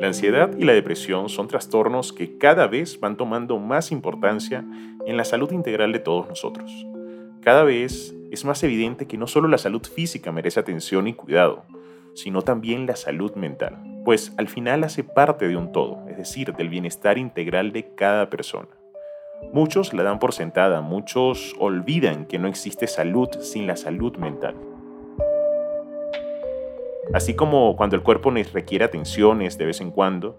La ansiedad y la depresión son trastornos que cada vez van tomando más importancia en la salud integral de todos nosotros. Cada vez es más evidente que no solo la salud física merece atención y cuidado, sino también la salud mental, pues al final hace parte de un todo, es decir, del bienestar integral de cada persona. Muchos la dan por sentada, muchos olvidan que no existe salud sin la salud mental. Así como cuando el cuerpo nos requiere atenciones de vez en cuando,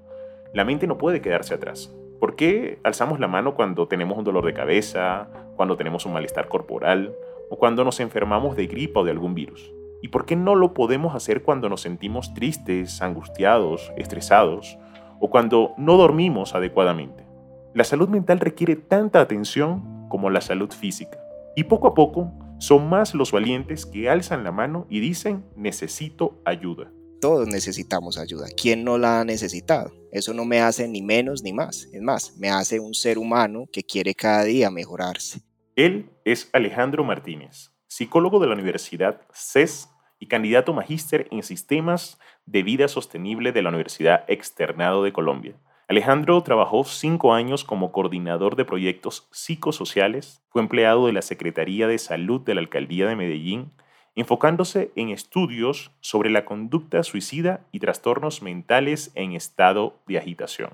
la mente no puede quedarse atrás. ¿Por qué alzamos la mano cuando tenemos un dolor de cabeza, cuando tenemos un malestar corporal o cuando nos enfermamos de gripa o de algún virus? ¿Y por qué no lo podemos hacer cuando nos sentimos tristes, angustiados, estresados o cuando no dormimos adecuadamente? La salud mental requiere tanta atención como la salud física. Y poco a poco son más los valientes que alzan la mano y dicen necesito ayuda. Todos necesitamos ayuda. ¿Quién no la ha necesitado? Eso no me hace ni menos ni más. Es más, me hace un ser humano que quiere cada día mejorarse. Él es Alejandro Martínez, psicólogo de la Universidad CES y candidato magíster en sistemas de vida sostenible de la Universidad Externado de Colombia. Alejandro trabajó cinco años como coordinador de proyectos psicosociales, fue empleado de la Secretaría de Salud de la Alcaldía de Medellín, enfocándose en estudios sobre la conducta suicida y trastornos mentales en estado de agitación.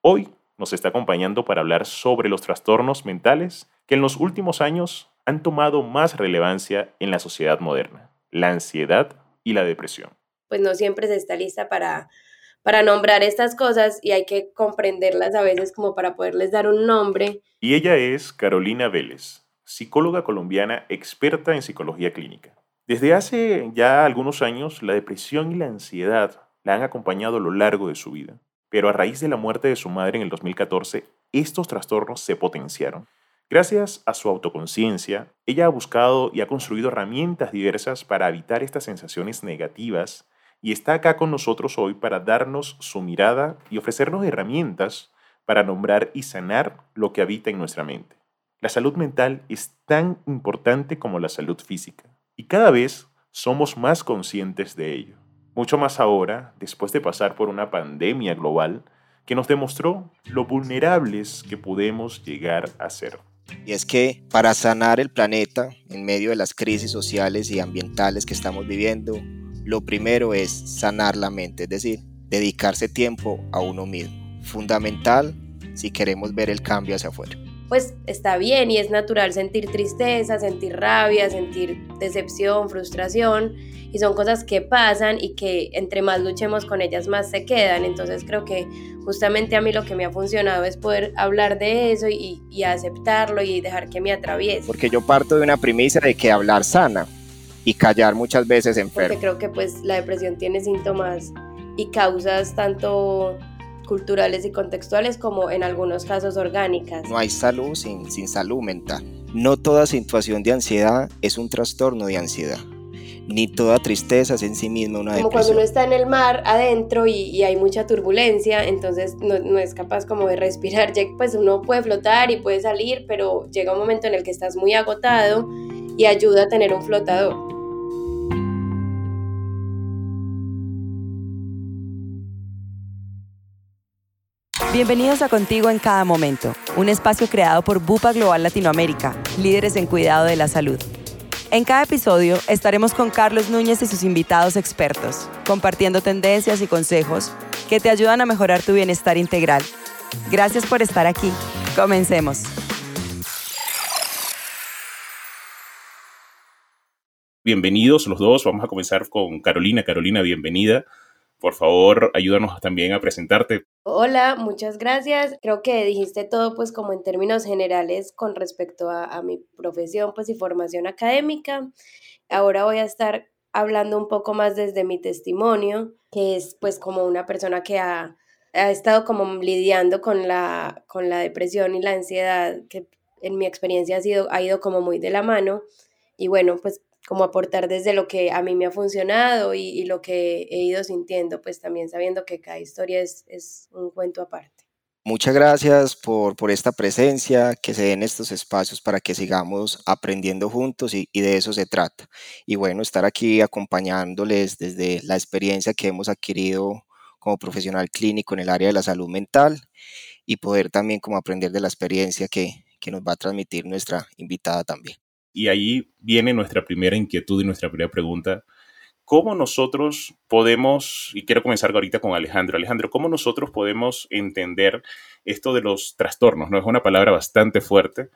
Hoy nos está acompañando para hablar sobre los trastornos mentales que en los últimos años han tomado más relevancia en la sociedad moderna, la ansiedad y la depresión. Pues no siempre se está lista para para nombrar estas cosas y hay que comprenderlas a veces como para poderles dar un nombre. Y ella es Carolina Vélez, psicóloga colombiana experta en psicología clínica. Desde hace ya algunos años, la depresión y la ansiedad la han acompañado a lo largo de su vida. Pero a raíz de la muerte de su madre en el 2014, estos trastornos se potenciaron. Gracias a su autoconciencia, ella ha buscado y ha construido herramientas diversas para evitar estas sensaciones negativas y está acá con nosotros hoy para darnos su mirada y ofrecernos herramientas para nombrar y sanar lo que habita en nuestra mente. La salud mental es tan importante como la salud física y cada vez somos más conscientes de ello. Mucho más ahora, después de pasar por una pandemia global que nos demostró lo vulnerables que podemos llegar a ser. Y es que para sanar el planeta en medio de las crisis sociales y ambientales que estamos viviendo, lo primero es sanar la mente, es decir, dedicarse tiempo a uno mismo. Fundamental si queremos ver el cambio hacia afuera. Pues está bien y es natural sentir tristeza, sentir rabia, sentir decepción, frustración y son cosas que pasan y que entre más luchemos con ellas más se quedan. Entonces creo que justamente a mí lo que me ha funcionado es poder hablar de eso y, y aceptarlo y dejar que me atraviese. Porque yo parto de una premisa de que hablar sana, y callar muchas veces enfermo. Porque creo que pues la depresión tiene síntomas y causas tanto culturales y contextuales como en algunos casos orgánicas. No hay salud sin, sin salud mental. No toda situación de ansiedad es un trastorno de ansiedad. Ni toda tristeza es en sí misma una como depresión. cuando uno está en el mar adentro y, y hay mucha turbulencia, entonces no, no, es capaz como de respirar. Pues uno puede flotar y puede salir, pero llega un momento en el que estás muy agotado y ayuda a tener un flotador. Bienvenidos a Contigo en cada momento, un espacio creado por Bupa Global Latinoamérica, líderes en cuidado de la salud. En cada episodio estaremos con Carlos Núñez y sus invitados expertos, compartiendo tendencias y consejos que te ayudan a mejorar tu bienestar integral. Gracias por estar aquí. Comencemos. Bienvenidos los dos. Vamos a comenzar con Carolina. Carolina, bienvenida. Por favor, ayúdanos también a presentarte. Hola, muchas gracias. Creo que dijiste todo pues como en términos generales con respecto a, mi profesión pues y formación académica. Ahora voy a estar hablando un poco más desde mi testimonio, que es pues como una persona que ha, ha estado como lidiando con la, con la depresión y la ansiedad, que en mi experiencia ha, sido, ha ido como muy de la mano. Y bueno, pues como aportar desde lo que a mí me ha funcionado y, y, lo que he ido sintiendo, pues también sabiendo que cada historia es, es un cuento aparte. Muchas gracias por, por, esta presencia, que se den estos espacios para que sigamos aprendiendo juntos y, y, de eso se trata. Y bueno, estar aquí acompañándoles desde la experiencia que hemos adquirido como profesional clínico en el área de la salud mental y poder también como aprender de la experiencia que, que nos va a transmitir nuestra invitada también. Y ahí viene nuestra primera inquietud y nuestra primera pregunta. ¿Cómo nosotros podemos, y quiero comenzar ahorita con Alejandro, Alejandro, ¿cómo nosotros podemos entender esto de los trastornos? No es una palabra bastante fuerte,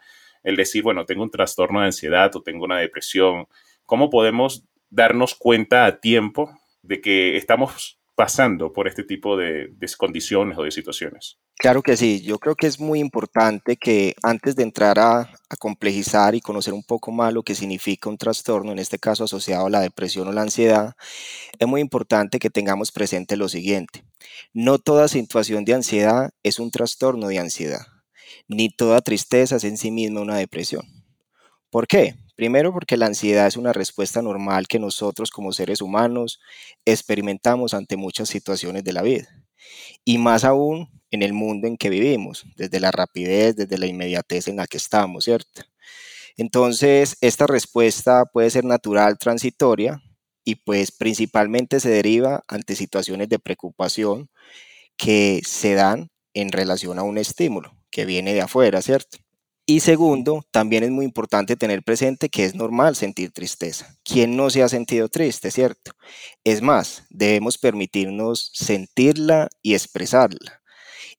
el decir, bueno, tengo un trastorno de ansiedad o tengo una depresión. ¿Cómo podemos darnos cuenta a tiempo de que estamos pasando por este tipo de, condiciones o de situaciones. Claro que sí, yo creo que es muy importante que antes de entrar a, a, complejizar y conocer un poco más lo que significa un trastorno, en este caso asociado a la depresión o la ansiedad, es muy importante que tengamos presente lo siguiente. No toda situación de ansiedad es un trastorno de ansiedad, ni toda tristeza es en sí misma una depresión. ¿Por qué? Primero porque la ansiedad es una respuesta normal que nosotros como seres humanos experimentamos ante muchas situaciones de la vida. Y más aún en el mundo en que vivimos, desde la rapidez, desde la inmediatez en la que estamos, ¿cierto? Entonces, esta respuesta puede ser natural, transitoria, y pues principalmente se deriva ante situaciones de preocupación que se dan en relación a un estímulo que viene de afuera, ¿cierto? Y segundo, también es muy importante tener presente que es normal sentir tristeza. ¿Quién no se ha sentido triste, cierto? Es más, debemos permitirnos sentirla y expresarla.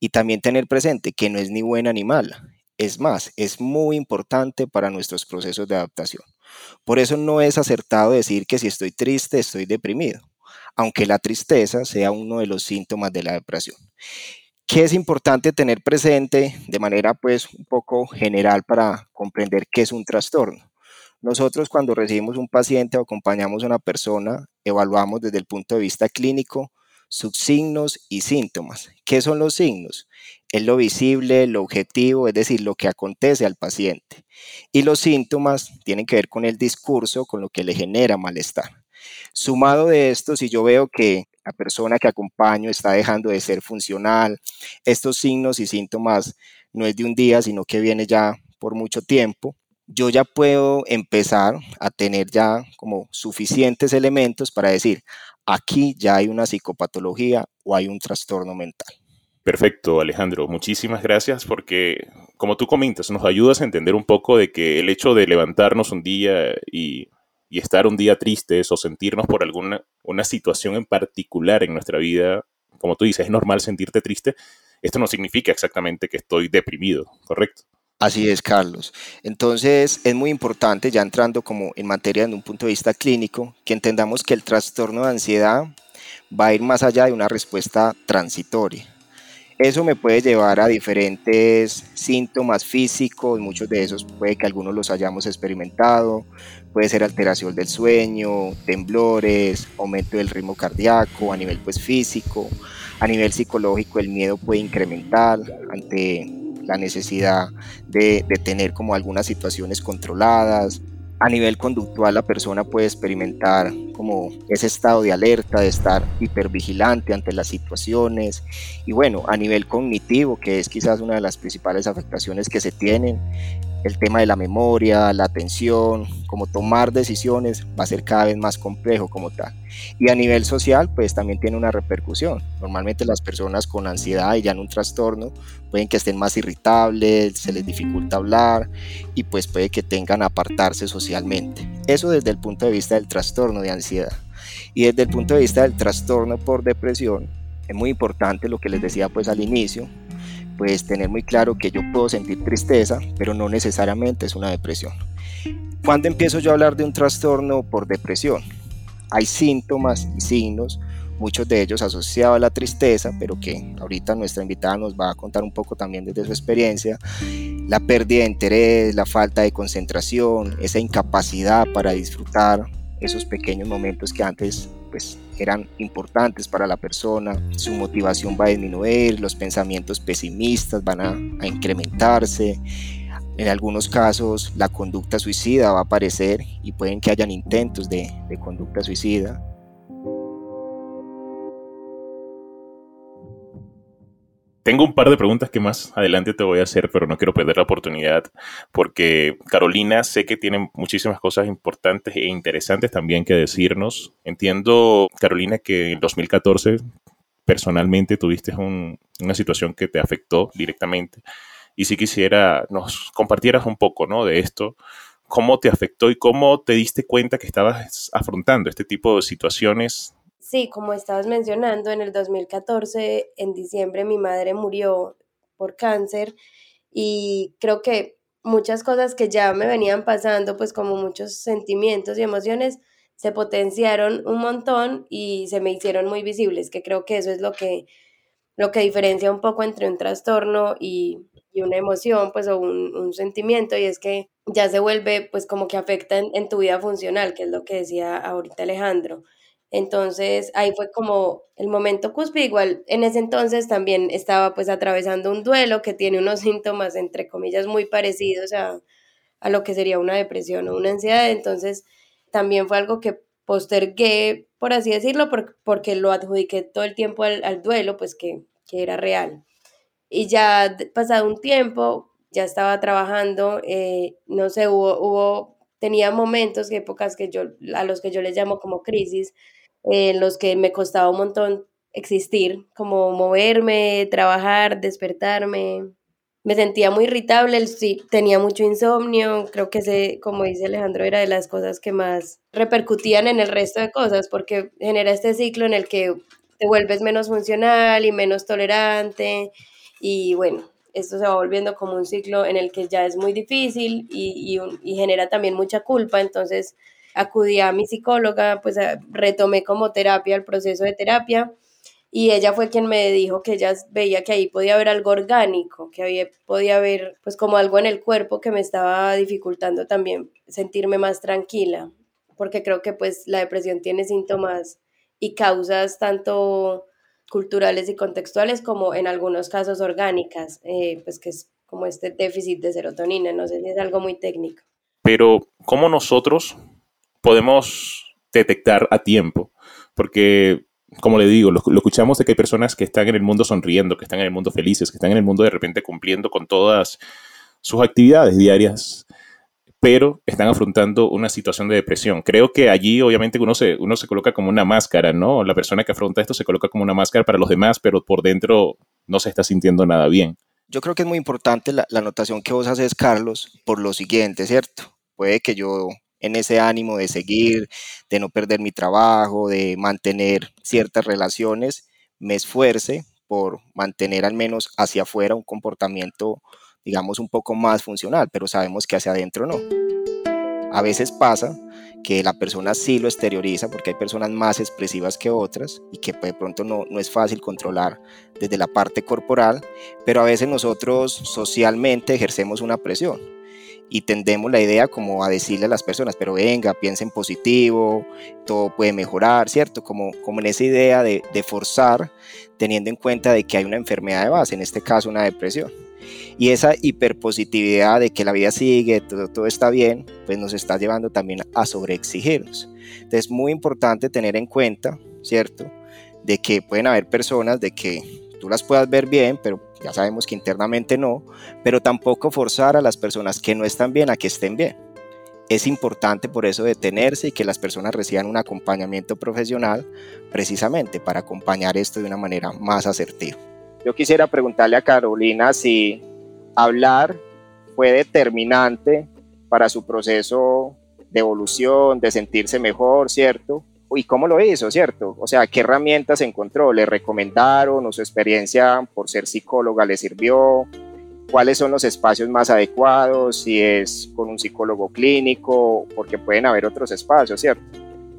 Y también tener presente que no es ni buena ni mala. Es más, es muy importante para nuestros procesos de adaptación. Por eso no es acertado decir que si estoy triste, estoy deprimido, aunque la tristeza sea uno de los síntomas de la depresión. ¿Qué es importante tener presente de manera pues un poco general para comprender qué es un trastorno? Nosotros cuando recibimos un paciente o acompañamos a una persona, evaluamos desde el punto de vista clínico sus signos y síntomas. ¿Qué son los signos? Es lo visible, lo objetivo, es decir, lo que acontece al paciente. Y los síntomas tienen que ver con el discurso, con lo que le genera malestar. Sumado de esto, si yo veo que la persona que acompaño está dejando de ser funcional, estos signos y síntomas no es de un día, sino que viene ya por mucho tiempo, yo ya puedo empezar a tener ya como suficientes elementos para decir, aquí ya hay una psicopatología o hay un trastorno mental. Perfecto, Alejandro. Muchísimas gracias porque, como tú comentas, nos ayudas a entender un poco de que el hecho de levantarnos un día y y estar un día tristes o sentirnos por alguna una situación en particular en nuestra vida, como tú dices, es normal sentirte triste, esto no significa exactamente que estoy deprimido, ¿correcto? Así es, Carlos. Entonces, es muy importante, ya entrando como en materia de un punto de vista clínico, que entendamos que el trastorno de ansiedad va a ir más allá de una respuesta transitoria. Eso me puede llevar a diferentes síntomas físicos, muchos de esos puede que algunos los hayamos experimentado, puede ser alteración del sueño, temblores, aumento del ritmo cardíaco a nivel pues físico, a nivel psicológico el miedo puede incrementar ante la necesidad de, de tener como algunas situaciones controladas, a nivel conductual la persona puede experimentar como ese estado de alerta, de estar hipervigilante ante las situaciones. Y bueno, a nivel cognitivo, que es quizás una de las principales afectaciones que se tienen, el tema de la memoria, la atención, como tomar decisiones va a ser cada vez más complejo como tal. Y a nivel social, pues también tiene una repercusión. Normalmente las personas con ansiedad y ya en un trastorno pueden que estén más irritables, se les dificulta hablar y pues puede que tengan apartarse socialmente. Eso desde el punto de vista del trastorno de ansiedad. Y desde el punto de vista del trastorno por depresión, es muy importante lo que les decía pues al inicio, pues tener muy claro que yo puedo sentir tristeza, pero no necesariamente es una depresión. ¿Cuándo empiezo yo a hablar de un trastorno por depresión? Hay síntomas y signos, muchos de ellos asociados a la tristeza, pero que ahorita nuestra invitada nos va a contar un poco también desde su experiencia, la pérdida de interés, la falta de concentración, esa incapacidad para disfrutar esos pequeños momentos que antes pues eran importantes para la persona, su motivación va a disminuir, los pensamientos pesimistas van a, incrementarse, en algunos casos la conducta suicida va a aparecer y pueden que hayan intentos de conducta suicida. Tengo un par de preguntas que más adelante te voy a hacer, pero no quiero perder la oportunidad porque Carolina sé que tiene muchísimas cosas importantes e interesantes también que decirnos. Entiendo, Carolina, que en 2014 personalmente tuviste una situación que te afectó directamente. Y si quisiera nos compartieras un poco ¿no? de esto, cómo te afectó y cómo te diste cuenta que estabas afrontando este tipo de situaciones. Sí, como estabas mencionando, en el 2014, en diciembre, mi madre murió por cáncer y creo que muchas cosas que ya me venían pasando, pues como muchos sentimientos y emociones, se potenciaron un montón y se me hicieron muy visibles, que creo que eso es lo que, lo que diferencia un poco entre un trastorno y, una emoción, pues o un, sentimiento, y es que ya se vuelve pues como que afecta en, tu vida funcional, que es lo que decía ahorita Alejandro. Entonces ahí fue como el momento cúspide, igual en ese entonces también estaba pues atravesando un duelo que tiene unos síntomas entre comillas muy parecidos a, a lo que sería una depresión o una ansiedad, entonces también fue algo que postergué, por así decirlo, porque lo adjudiqué todo el tiempo al, duelo, pues que, era real. Y ya pasado un tiempo, ya estaba trabajando, eh, no sé, hubo, hubo, tenía momentos, épocas que yo, a los que yo les llamo como crisis, en los que me costaba un montón existir, como moverme, trabajar, despertarme, me sentía muy irritable, sí, tenía mucho insomnio, creo que ese, como dice Alejandro, era de las cosas que más repercutían en el resto de cosas, porque genera este ciclo en el que te vuelves menos funcional y menos tolerante, y bueno, esto se va volviendo como un ciclo en el que ya es muy difícil y, y genera también mucha culpa, entonces acudí a mi psicóloga, pues retomé como terapia el proceso de terapia y ella fue quien me dijo que ella veía que ahí podía haber algo orgánico, que había, podía haber pues como algo en el cuerpo que me estaba dificultando también sentirme más tranquila, porque creo que pues la depresión tiene síntomas y causas tanto culturales y contextuales como en algunos casos orgánicas, eh, pues que es como este déficit de serotonina, no sé si es algo muy técnico. Pero, ¿cómo nosotros podemos detectar a tiempo? Porque como le digo, lo, escuchamos de que hay personas que están en el mundo sonriendo, que están en el mundo felices, que están en el mundo de repente cumpliendo con todas sus actividades diarias, pero están afrontando una situación de depresión. Creo que allí obviamente uno se, uno se coloca como una máscara, ¿no? La persona que afronta esto se coloca como una máscara para los demás, pero por dentro no se está sintiendo nada bien. Yo creo que es muy importante la, la anotación que vos haces, Carlos, por lo siguiente, ¿cierto? Puede que yo en ese ánimo de seguir, de no perder mi trabajo, de mantener ciertas relaciones, me esfuerce por mantener al menos hacia afuera un comportamiento, digamos, un poco más funcional, pero sabemos que hacia adentro no. A veces pasa que la persona sí lo exterioriza porque hay personas más expresivas que otras y que de pronto no, no es fácil controlar desde la parte corporal, pero a veces nosotros socialmente ejercemos una presión y tendemos la idea como a decirle a las personas, pero venga, piensen positivo, todo puede mejorar, ¿cierto? Como, como en esa idea de, de forzar, teniendo en cuenta de que hay una enfermedad de base, en este caso una depresión. Y esa hiperpositividad de que la vida sigue, todo, todo está bien, pues nos está llevando también a sobreexigirnos. Entonces es muy importante tener en cuenta, ¿cierto? De que pueden haber personas de que tú las puedas ver bien, pero ya sabemos que internamente no, pero tampoco forzar a las personas que no están bien a que estén bien. Es importante por eso detenerse y que las personas reciban un acompañamiento profesional precisamente para acompañar esto de una manera más asertiva. Yo quisiera preguntarle a Carolina si hablar fue determinante para su proceso de evolución, de sentirse mejor, ¿cierto? ¿Y cómo lo hizo, cierto? O sea, ¿qué herramientas encontró? ¿Le recomendaron o su experiencia por ser psicóloga le sirvió? ¿Cuáles son los espacios más adecuados? Si es con un psicólogo clínico, porque pueden haber otros espacios, ¿cierto?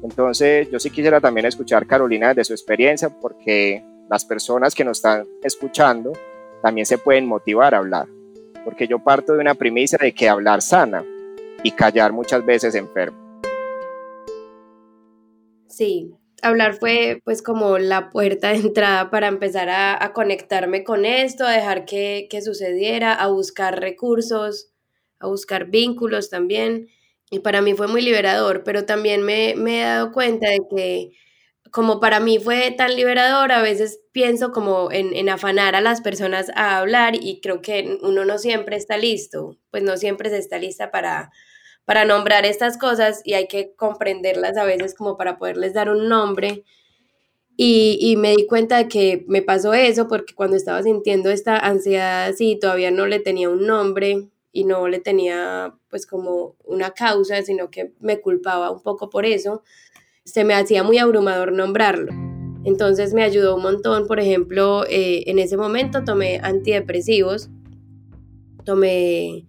Entonces, yo sí quisiera también escuchar, Carolina, de su experiencia, porque las personas que nos están escuchando también se pueden motivar a hablar. Porque yo parto de una premisa de que hablar sana y callar muchas veces enferma. Sí, hablar fue pues como la puerta de entrada para empezar a, conectarme con esto, a dejar que, sucediera, a buscar recursos, a buscar vínculos también. Y para mí fue muy liberador, pero también me, he dado cuenta de que como para mí fue tan liberador, a veces pienso como en, en, afanar a las personas a hablar y creo que uno no siempre está listo, pues no siempre se está lista para, para nombrar estas cosas y hay que comprenderlas a veces como para poderles dar un nombre. Y, y, me di cuenta de que me pasó eso porque cuando estaba sintiendo esta ansiedad así, todavía no le tenía un nombre y no le tenía pues como una causa, sino que me culpaba un poco por eso, se me hacía muy abrumador nombrarlo. Entonces me ayudó un montón, por ejemplo, eh, en ese momento tomé antidepresivos, tomé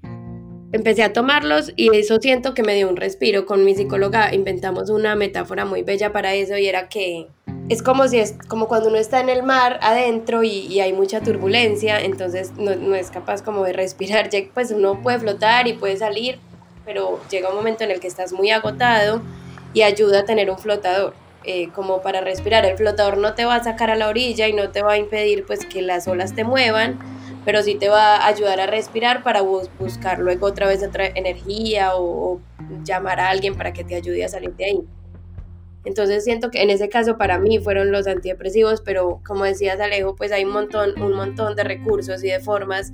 empecé a tomarlos y eso siento que me dio un respiro. Con mi psicóloga inventamos una metáfora muy bella para eso y era que es como si es como cuando uno está en el mar adentro y, hay mucha turbulencia, entonces no, no, es capaz como de respirar. Pues uno puede flotar y puede salir, pero llega un momento en el que estás muy agotado y ayuda a tener un flotador. Eh, como para respirar. El flotador no te va a sacar a la orilla y no te va a impedir pues que las olas te muevan, pero sí te va a ayudar a respirar para buscar luego otra vez otra energía o, llamar a alguien para que te ayude a salir de ahí. Entonces siento que en ese caso para mí fueron los antidepresivos, pero como decías Alejo, pues hay un montón, un montón de recursos y de formas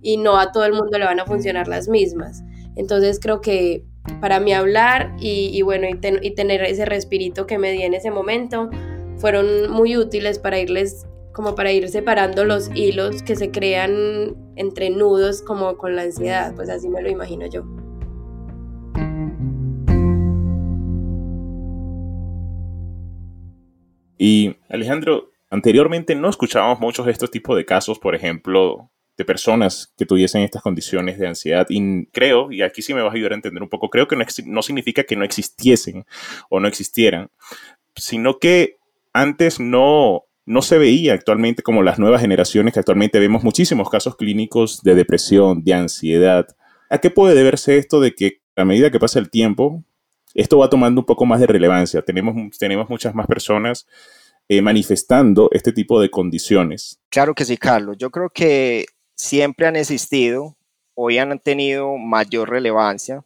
y no a todo el mundo le van a funcionar las mismas. Entonces creo que para mí hablar y, bueno, y, y tener ese respirito que me di en ese momento fueron muy útiles para irles como para ir separando los hilos que se crean entre nudos como con la ansiedad, pues así me lo imagino yo. Y Alejandro, anteriormente no escuchábamos muchos de estos tipos de casos, por ejemplo, de personas que tuviesen estas condiciones de ansiedad. Y creo, y aquí sí me vas a ayudar a entender un poco, creo que no, no significa que no existiesen o no existieran, sino que antes no, no se veía actualmente como las nuevas generaciones que actualmente vemos muchísimos casos clínicos de depresión, de ansiedad. ¿A qué puede deberse esto de que a medida que pasa el tiempo, esto va tomando un poco más de relevancia? Tenemos, tenemos muchas más personas eh, manifestando este tipo de condiciones. Claro que sí, Carlos. Yo creo que siempre han existido, hoy han tenido mayor relevancia.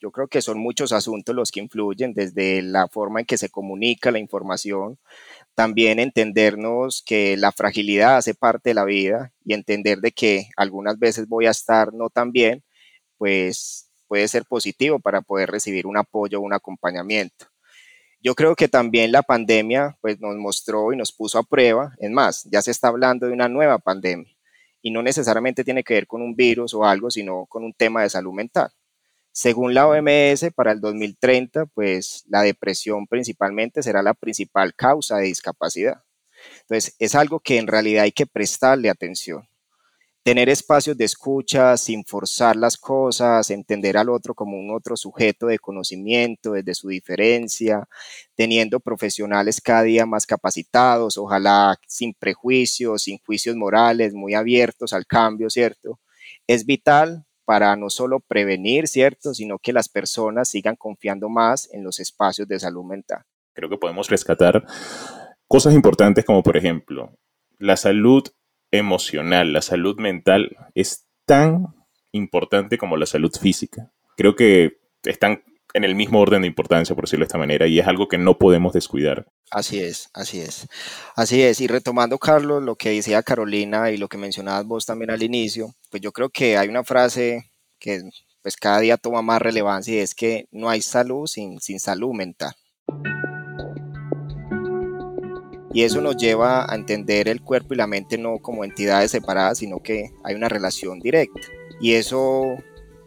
Yo creo que son muchos asuntos los que influyen, desde la forma en que se comunica la información, también entendernos que la fragilidad hace parte de la vida y entender de que algunas veces voy a estar no tan bien, pues puede ser positivo para poder recibir un apoyo un acompañamiento. Yo creo que también la pandemia pues nos mostró y nos puso a prueba, es más, ya se está hablando de una nueva pandemia y no necesariamente tiene que ver con un virus o algo, sino con un tema de salud mental. Según la OMS, para el 2030, pues la depresión principalmente será la principal causa de discapacidad. Entonces, es algo que en realidad hay que prestarle atención tener espacios de escucha sin forzar las cosas, entender al otro como un otro sujeto de conocimiento desde su diferencia, teniendo profesionales cada día más capacitados, ojalá sin prejuicios, sin juicios morales, muy abiertos al cambio, ¿cierto? Es vital para no solo prevenir, ¿cierto?, sino que las personas sigan confiando más en los espacios de salud mental. Creo que podemos rescatar cosas importantes como, por ejemplo, la salud emocional, la salud mental es tan importante como la salud física. Creo que están en el mismo orden de importancia, por decirlo de esta manera, y es algo que no podemos descuidar. Así es, así es. Así es. Y retomando, Carlos, lo que decía Carolina y lo que mencionabas vos también al inicio, pues yo creo que hay una frase que pues cada día toma más relevancia y es que no hay salud sin, sin salud mental. Y eso nos lleva a entender el cuerpo y la mente no como entidades separadas, sino que hay una relación directa. Y eso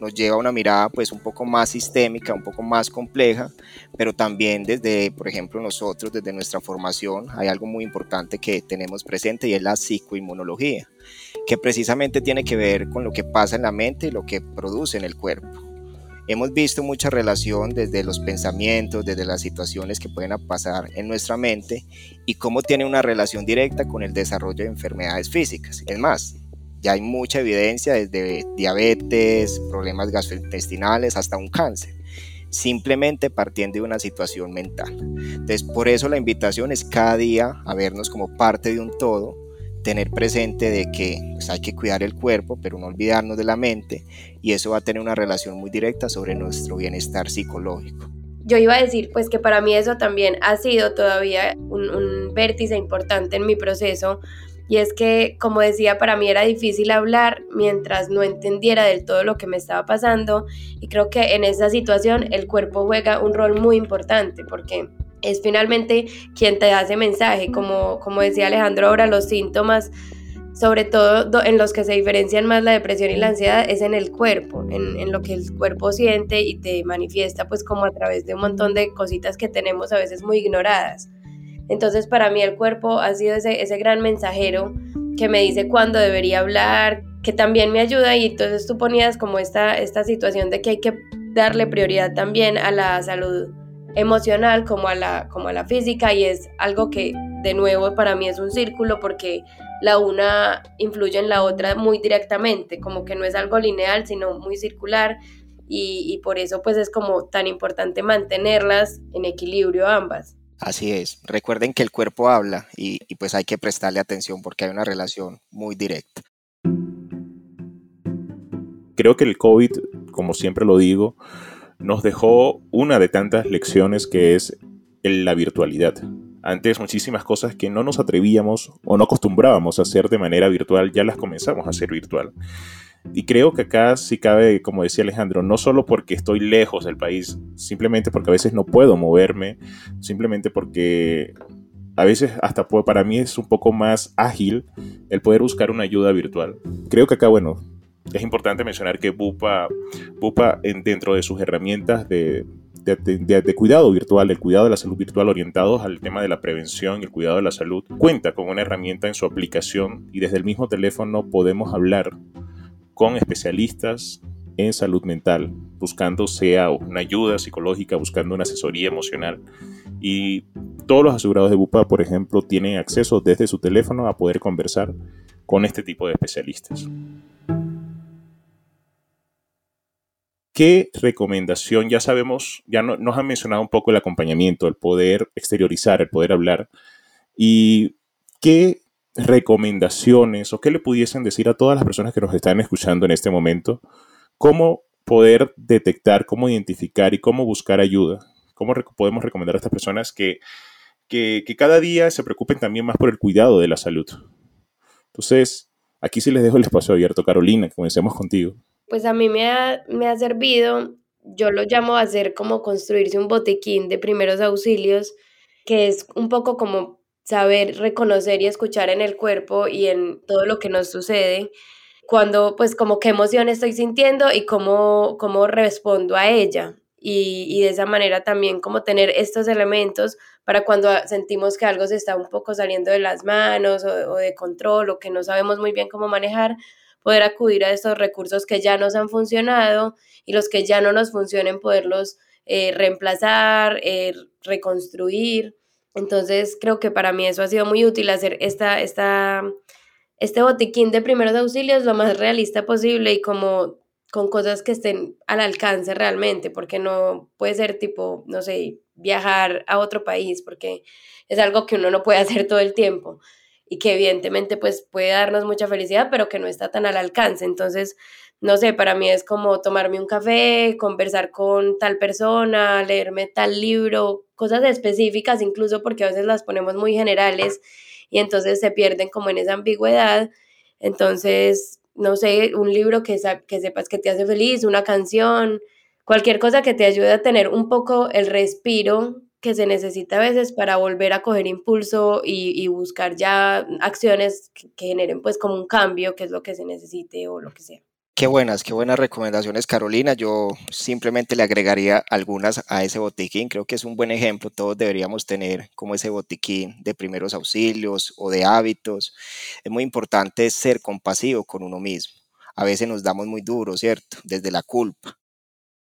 nos lleva a una mirada pues un poco más sistémica, un poco más compleja, pero también desde, por ejemplo, nosotros, desde nuestra formación, hay algo muy importante que tenemos presente y es la psicoinmunología, que precisamente tiene que ver con lo que pasa en la mente y lo que produce en el cuerpo. Hemos visto mucha relación desde los pensamientos, desde las situaciones que pueden pasar en nuestra mente y cómo tiene una relación directa con el desarrollo de enfermedades físicas. Es más, ya hay mucha evidencia desde diabetes, problemas gastrointestinales hasta un cáncer simplemente partiendo de una situación mental. Entonces, por eso la invitación es cada día a vernos como parte de un todo tener presente de que pues, hay que cuidar el cuerpo, pero no olvidarnos de la mente, y eso va a tener una relación muy directa sobre nuestro bienestar psicológico. Yo iba a decir, pues que para mí eso también ha sido todavía un, un vértice importante en mi proceso, y es que, como decía, para mí era difícil hablar mientras no entendiera del todo lo que me estaba pasando, y creo que en esa situación el cuerpo juega un rol muy importante, porque es finalmente quien te da ese mensaje. Como, como decía Alejandro ahora, los síntomas, sobre todo en los que se diferencian más la depresión y la ansiedad, es en el cuerpo, en, en, lo que el cuerpo siente y te manifiesta pues como a través de un montón de cositas que tenemos a veces muy ignoradas. Entonces para mí el cuerpo ha sido ese, ese gran mensajero que me dice cuándo debería hablar, que también me ayuda. Y entonces tú ponías como esta, esta situación de que hay que darle prioridad también a la salud emocional como a la, como a la física. Y es algo que de nuevo para mí es un círculo porque la una influye en la otra muy directamente, como que no es algo lineal sino muy circular. Y, y por eso pues es como tan importante mantenerlas en equilibrio ambas. Así es, recuerden que el cuerpo habla y, pues hay que prestarle atención porque hay una relación muy directa. Creo que el COVID, como siempre lo digo, nos dejó una de tantas lecciones que es la virtualidad. Antes muchísimas cosas que no nos atrevíamos o no acostumbrábamos a hacer de manera virtual, ya las comenzamos a hacer virtual. Y creo que acá sí cabe, como decía Alejandro, no solo porque estoy lejos del país, simplemente porque a veces no puedo moverme, simplemente porque a veces hasta para mí es un poco más ágil el poder buscar una ayuda virtual. Creo que acá, bueno, es importante mencionar que Bupa, Bupa dentro de sus herramientas de, de, cuidado virtual, el cuidado de la salud virtual orientados al tema de la prevención y el cuidado de la salud, cuenta con una herramienta en su aplicación y desde el mismo teléfono podemos hablar con especialistas en salud mental, buscando sea una ayuda psicológica, buscando una asesoría emocional. Y todos los asegurados de Bupa, por ejemplo, tienen acceso desde su teléfono a poder conversar con este tipo de especialistas. ¿Qué recomendación? Ya sabemos, ya nos han mencionado un poco el acompañamiento, el poder exteriorizar, el poder hablar. ¿Y qué recomendaciones o qué le pudiesen decir a todas las personas que nos están escuchando en este momento? ¿Cómo poder detectar, cómo identificar y cómo buscar ayuda? ¿Cómo podemos recomendar a estas personas que, que, cada día se preocupen también más por el cuidado de la salud? Entonces, aquí sí les dejo el espacio abierto. Carolina, comencemos contigo pues a mí me ha, me ha servido, yo lo llamo a hacer como construirse un botiquín de primeros auxilios, que es un poco como saber reconocer y escuchar en el cuerpo y en todo lo que nos sucede, cuando pues como qué emoción estoy sintiendo y cómo, cómo respondo a ella. Y, y, de esa manera también como tener estos elementos para cuando sentimos que algo se está un poco saliendo de las manos o, de control o que no sabemos muy bien cómo manejar, poder acudir a estos recursos que ya nos han funcionado y los que ya no nos funcionen, poderlos eh, reemplazar, eh, reconstruir. Entonces creo que para mí eso ha sido muy útil hacer esta, esta, este botiquín de primeros auxilios lo más realista posible y como con cosas que estén al alcance realmente, porque no puede ser tipo, no sé, viajar a otro país, porque es algo que uno no puede hacer todo el tiempo y que evidentemente pues puede darnos mucha felicidad, pero que no está tan al alcance. Entonces, no sé, para mí es como tomarme un café, conversar con tal persona, leerme tal libro, cosas específicas incluso porque a veces las ponemos muy generales y entonces se pierden como en esa ambigüedad. Entonces, no sé, un libro que, que sepas que te hace feliz, una canción, cualquier cosa que te ayude a tener un poco el respiro que se necesita a veces para volver a coger impulso y, buscar ya acciones que, generen pues como un cambio, que es lo que se necesite o lo que sea. Qué buenas, qué buenas recomendaciones, Carolina. Yo simplemente le agregaría algunas a ese botiquín. Creo que es un buen ejemplo. Todos deberíamos tener como ese botiquín de primeros auxilios o de hábitos. Es muy importante ser compasivo con uno mismo. A veces nos damos muy duro, ¿cierto? Desde la culpa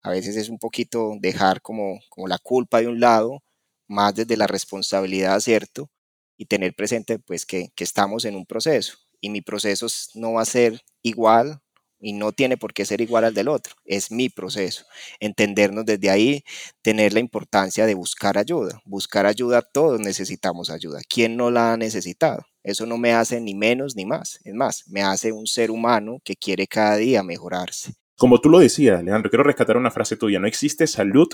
a veces es un poquito dejar como, como la culpa de un lado, más desde la responsabilidad, ¿cierto? Y tener presente pues que, que estamos en un proceso y mi proceso no va a ser igual y no tiene por qué ser igual al del otro, es mi proceso. Entendernos desde ahí, tener la importancia de buscar ayuda. Buscar ayuda, todos necesitamos ayuda. ¿Quién no la ha necesitado? Eso no me hace ni menos ni más. Es más, me hace un ser humano que quiere cada día mejorarse. Como tú lo decías, Alejandro, quiero rescatar una frase tuya. No existe salud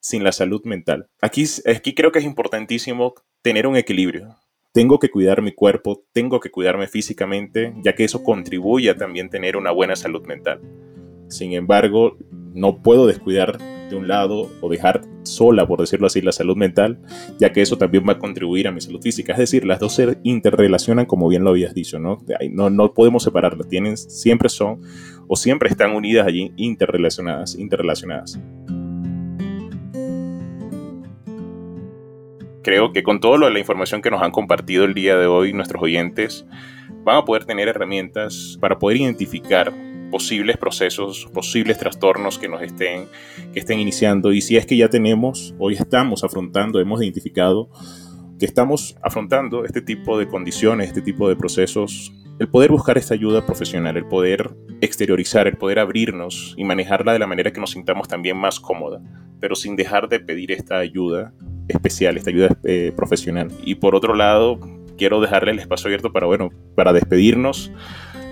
sin la salud mental. Aquí, aquí creo que es importantísimo tener un equilibrio. Tengo que cuidar mi cuerpo, tengo que cuidarme físicamente, ya que eso contribuye a también tener una buena salud mental. Sin embargo, no puedo descuidar de un lado o dejar sola, por decirlo así, la salud mental, ya que eso también va a contribuir a mi salud física. Es decir, las dos se interrelacionan como bien lo habías dicho, ¿no? No, no podemos separarlas, tienen, siempre son o siempre están unidas allí, interrelacionadas, interrelacionadas. Creo que con toda la información que nos han compartido el día de hoy nuestros oyentes, van a poder tener herramientas para poder identificar posibles procesos, posibles trastornos que nos estén, que estén iniciando. Y si es que ya tenemos, hoy estamos afrontando, hemos identificado que estamos afrontando este tipo de condiciones, este tipo de procesos, el poder buscar esta ayuda profesional, el poder exteriorizar, el poder abrirnos y manejarla de la manera que nos sintamos también más cómoda, pero sin dejar de pedir esta ayuda especial, esta ayuda eh, profesional. Y por otro lado, quiero dejarle el espacio abierto para, bueno, para despedirnos.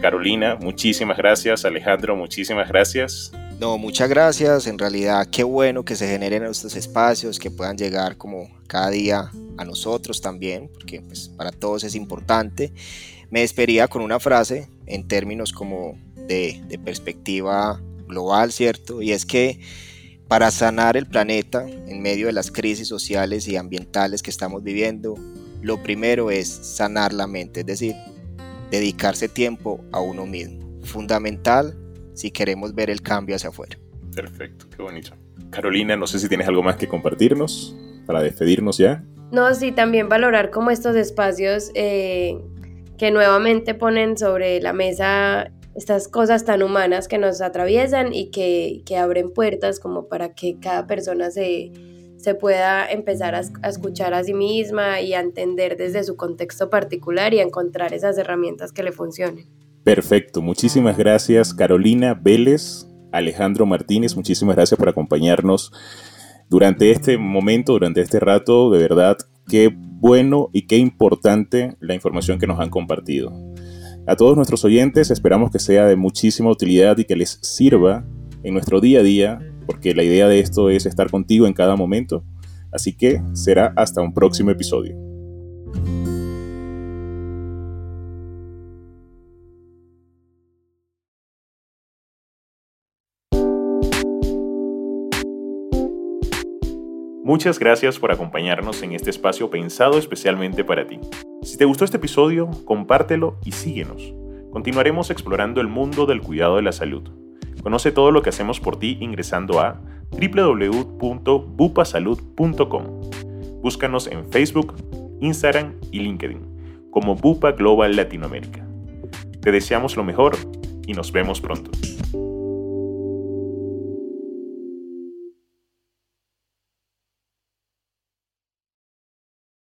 Carolina, muchísimas gracias. Alejandro, muchísimas gracias. No, muchas gracias. En realidad, qué bueno que se generen estos espacios, que puedan llegar como cada día a nosotros también, porque pues, para todos es importante. Me despedía con una frase en términos como de, de perspectiva global, ¿cierto? Y es que para sanar el planeta en medio de las crisis sociales y ambientales que estamos viviendo, lo primero es sanar la mente, es decir, dedicarse tiempo a uno mismo. Fundamental si queremos ver el cambio hacia afuera. Perfecto, qué bonito. Carolina, no sé si tienes algo más que compartirnos para despedirnos ya. No, sí, también valorar como estos espacios eh, que nuevamente ponen sobre la mesa estas cosas tan humanas que nos atraviesan y que, que abren puertas como para que cada persona se, se pueda empezar a, escuchar a sí misma y a entender desde su contexto particular y a encontrar esas herramientas que le funcionen. Perfecto, muchísimas gracias Carolina Vélez, Alejandro Martínez, muchísimas gracias por acompañarnos durante este momento, durante este rato, de verdad, qué bueno y qué importante la información que nos han compartido. A todos nuestros oyentes esperamos que sea de muchísima utilidad y que les sirva en nuestro día a día porque la idea de esto es estar contigo en cada momento. Así que será hasta un próximo episodio. Muchas gracias por acompañarnos en este espacio pensado especialmente para ti. Si te gustó este episodio, compártelo y síguenos. Continuaremos explorando el mundo del cuidado de la salud Conoce todo lo que hacemos por ti ingresando a www.bupasalud.com. Búscanos en Facebook, Instagram y LinkedIn como Bupa Global Latinoamérica. Te deseamos lo mejor y nos vemos pronto.